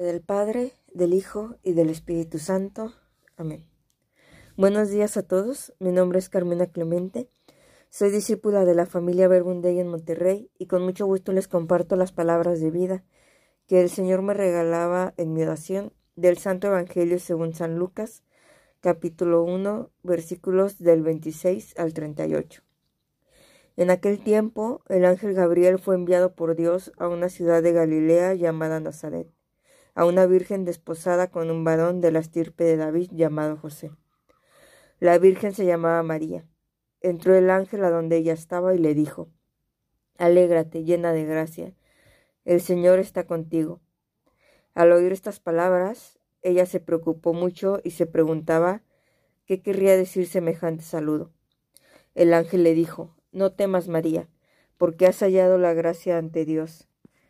Del Padre, del Hijo y del Espíritu Santo. Amén. Buenos días a todos. Mi nombre es Carmena Clemente. Soy discípula de la familia Verbundey en Monterrey y con mucho gusto les comparto las palabras de vida que el Señor me regalaba en mi oración del Santo Evangelio según San Lucas, capítulo 1, versículos del 26 al 38. En aquel tiempo, el ángel Gabriel fue enviado por Dios a una ciudad de Galilea llamada Nazaret a una virgen desposada con un varón de la estirpe de David llamado José. La virgen se llamaba María. Entró el ángel a donde ella estaba y le dijo, Alégrate, llena de gracia, el Señor está contigo. Al oír estas palabras, ella se preocupó mucho y se preguntaba qué querría decir semejante saludo. El ángel le dijo, No temas, María, porque has hallado la gracia ante Dios.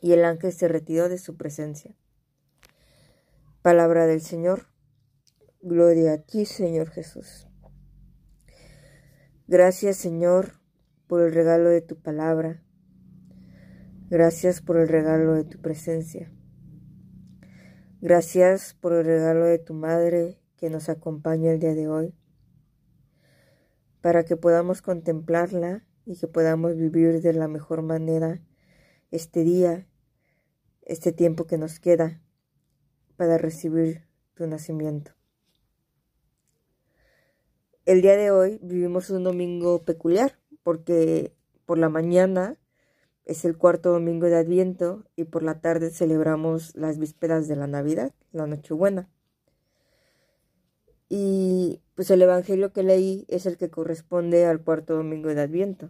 y el ángel se retiró de su presencia. Palabra del Señor. Gloria a ti, Señor Jesús. Gracias, Señor, por el regalo de tu palabra. Gracias por el regalo de tu presencia. Gracias por el regalo de tu Madre que nos acompaña el día de hoy, para que podamos contemplarla y que podamos vivir de la mejor manera este día, este tiempo que nos queda para recibir tu nacimiento. El día de hoy vivimos un domingo peculiar porque por la mañana es el cuarto domingo de Adviento y por la tarde celebramos las vísperas de la Navidad, la Nochebuena. Y pues el Evangelio que leí es el que corresponde al cuarto domingo de Adviento.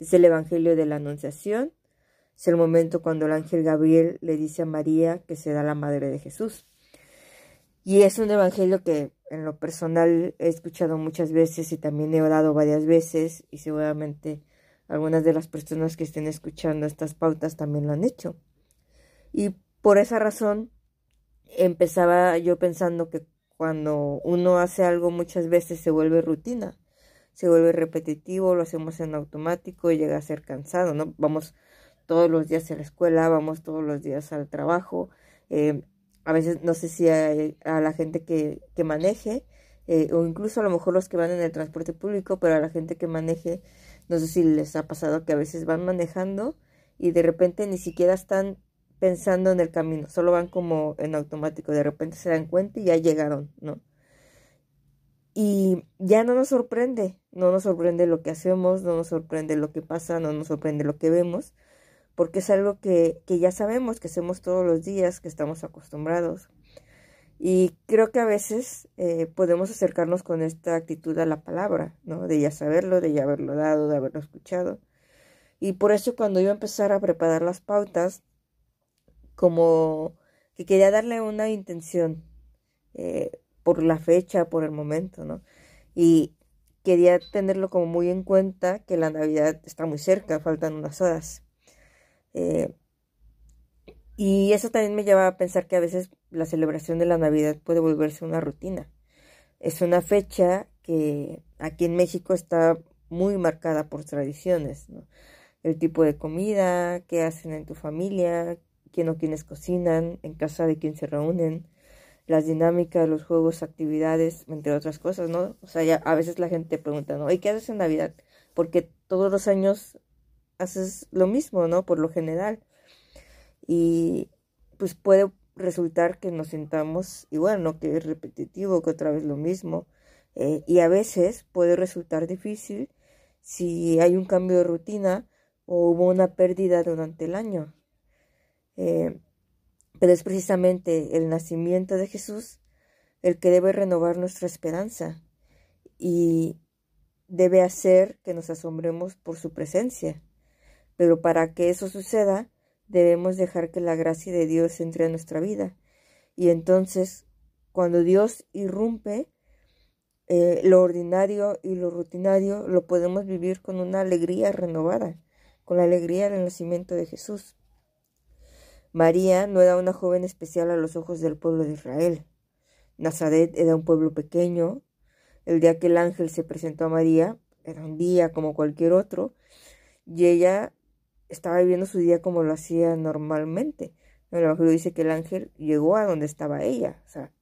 Es el Evangelio de la Anunciación es el momento cuando el ángel Gabriel le dice a María que será la madre de Jesús. Y es un evangelio que en lo personal he escuchado muchas veces y también he orado varias veces y seguramente algunas de las personas que estén escuchando estas pautas también lo han hecho. Y por esa razón empezaba yo pensando que cuando uno hace algo muchas veces se vuelve rutina, se vuelve repetitivo, lo hacemos en automático y llega a ser cansado, ¿no? Vamos todos los días a la escuela, vamos todos los días al trabajo. Eh, a veces no sé si a, la gente que, que maneje, eh, o incluso a lo mejor los que van en el transporte público, pero a la gente que maneje, no sé si les ha pasado que a veces van manejando y de repente ni siquiera están pensando en el camino, solo van como en automático, de repente se dan cuenta y ya llegaron, ¿no? Y ya no nos sorprende, no nos sorprende lo que hacemos, no nos sorprende lo que pasa, no nos sorprende lo que vemos, porque es algo que, ya sabemos, que hacemos todos los días, que estamos acostumbrados. Y creo que a veces eh, podemos acercarnos con esta actitud a la palabra, ¿no? De ya saberlo, de ya haberlo dado, de haberlo escuchado. Y por eso cuando yo empezar a preparar las pautas, como que quería darle una intención eh, por la fecha, por el momento, ¿no? Y quería tenerlo como muy en cuenta que la Navidad está muy cerca, faltan unas horas. Eh, y eso también me lleva a pensar que a veces la celebración de la Navidad puede volverse una rutina. Es una fecha que aquí en México está muy marcada por tradiciones, El tipo de comida, qué hacen en tu familia, quién o quiénes cocinan, en casa de quién se reúnen, las dinámicas, los juegos, actividades, entre otras cosas, ¿no? O sea, ya a veces la gente pregunta, ¿no? ¿Y qué haces en Navidad? Porque todos los años haces lo mismo, ¿no? Por lo general. Y pues puede resultar que nos sintamos igual, ¿no? Que es repetitivo, que otra vez lo mismo. Eh, y a veces puede resultar difícil si hay un cambio de rutina o hubo una pérdida durante el año. Eh, pero es precisamente el nacimiento de Jesús el que debe renovar nuestra esperanza y debe hacer que nos asombremos por su presencia. Pero para que eso suceda, debemos dejar que la gracia de Dios entre a nuestra vida. Y entonces, cuando Dios irrumpe, eh, lo ordinario y lo rutinario lo podemos vivir con una alegría renovada, con la alegría del nacimiento de Jesús. María no era una joven especial a los ojos del pueblo de Israel. Nazaret era un pueblo pequeño. El día que el ángel se presentó a María era un día como cualquier otro y ella estaba viviendo su día como lo hacía normalmente. El Evangelio dice que el ángel llegó a donde estaba ella, o sea,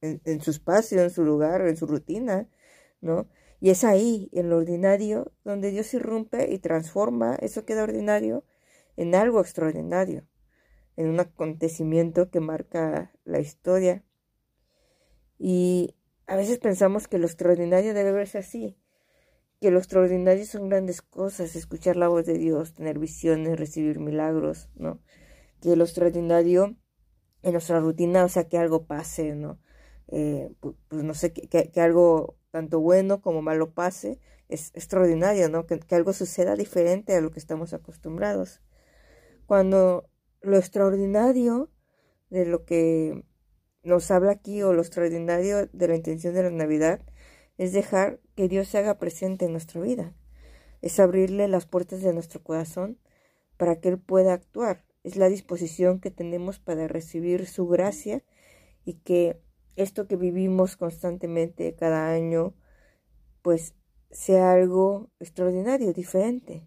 en, su espacio, en su lugar, en su rutina, ¿no? Y es ahí, en lo ordinario, donde Dios irrumpe y transforma eso que era ordinario en algo extraordinario, en un acontecimiento que marca la historia. Y a veces pensamos que lo extraordinario debe verse así, que lo extraordinario son grandes cosas, escuchar la voz de Dios, tener visiones, recibir milagros, ¿no? Que lo extraordinario en nuestra rutina, o sea, que algo pase, ¿no? Eh, pues, no sé, que, algo tanto bueno como malo pase, es extraordinario, ¿no? Que, que algo suceda diferente a lo que estamos acostumbrados. Cuando lo extraordinario de lo que nos habla aquí o lo extraordinario de la intención de la Navidad es dejar que Dios se haga presente en nuestra vida, es abrirle las puertas de nuestro corazón para que Él pueda actuar, es la disposición que tenemos para recibir su gracia y que esto que vivimos constantemente cada año, pues sea algo extraordinario, diferente.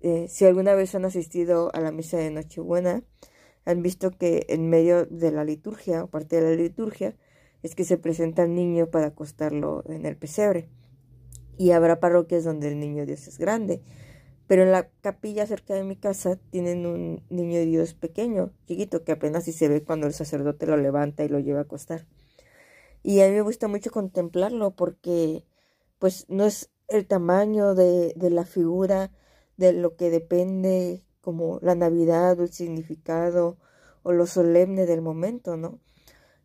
Eh, si alguna vez han asistido a la misa de Nochebuena, han visto que en medio de la liturgia, o parte de la liturgia, es que se presenta al niño para acostarlo en el pesebre. Y habrá parroquias donde el niño Dios es grande. Pero en la capilla cerca de mi casa tienen un niño Dios pequeño, chiquito, que apenas si se ve cuando el sacerdote lo levanta y lo lleva a acostar. Y a mí me gusta mucho contemplarlo porque pues no es el tamaño de, de la figura de lo que depende como la Navidad o el significado o lo solemne del momento, ¿no?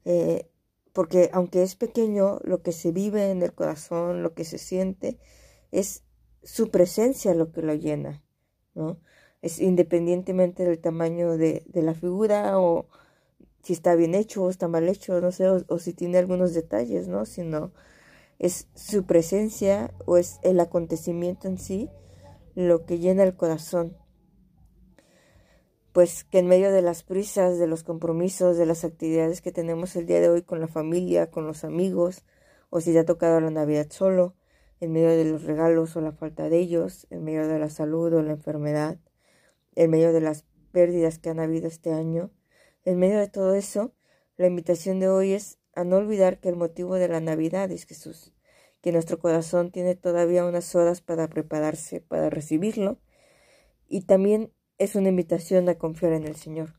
Eh, porque aunque es pequeño, lo que se vive en el corazón, lo que se siente, es su presencia lo que lo llena, ¿no? Es independientemente del tamaño de, la figura o si está bien hecho o está mal hecho, no sé, o, si tiene algunos detalles, ¿no? Sino es su presencia o es el acontecimiento en sí lo que llena el corazón. Pues que en medio de las prisas, de los compromisos, de las actividades que tenemos el día de hoy con la familia, con los amigos, o si te ha tocado la Navidad solo, en medio de los regalos o la falta de ellos, en medio de la salud o la enfermedad, en medio de las pérdidas que han habido este año, en medio de todo eso, la invitación de hoy es a no olvidar que el motivo de la Navidad es Jesús, que nuestro corazón tiene todavía unas horas para prepararse para recibirlo, y también es una invitación a confiar en el Señor.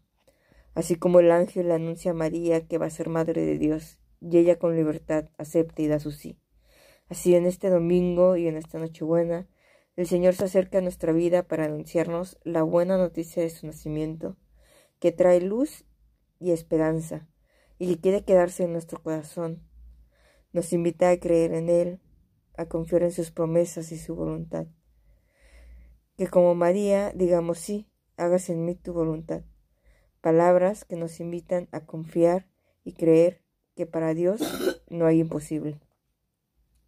Así como el ángel anuncia a María que va a ser madre de Dios, y ella con libertad acepta y da su sí. Así en este domingo y en esta Nochebuena, el Señor se acerca a nuestra vida para anunciarnos la buena noticia de su nacimiento, que trae luz y esperanza, y que quiere quedarse en nuestro corazón. Nos invita a creer en Él, a confiar en sus promesas y su voluntad. Que como María digamos sí, hágase en mí tu voluntad. Palabras que nos invitan a confiar y creer que para Dios no hay imposible.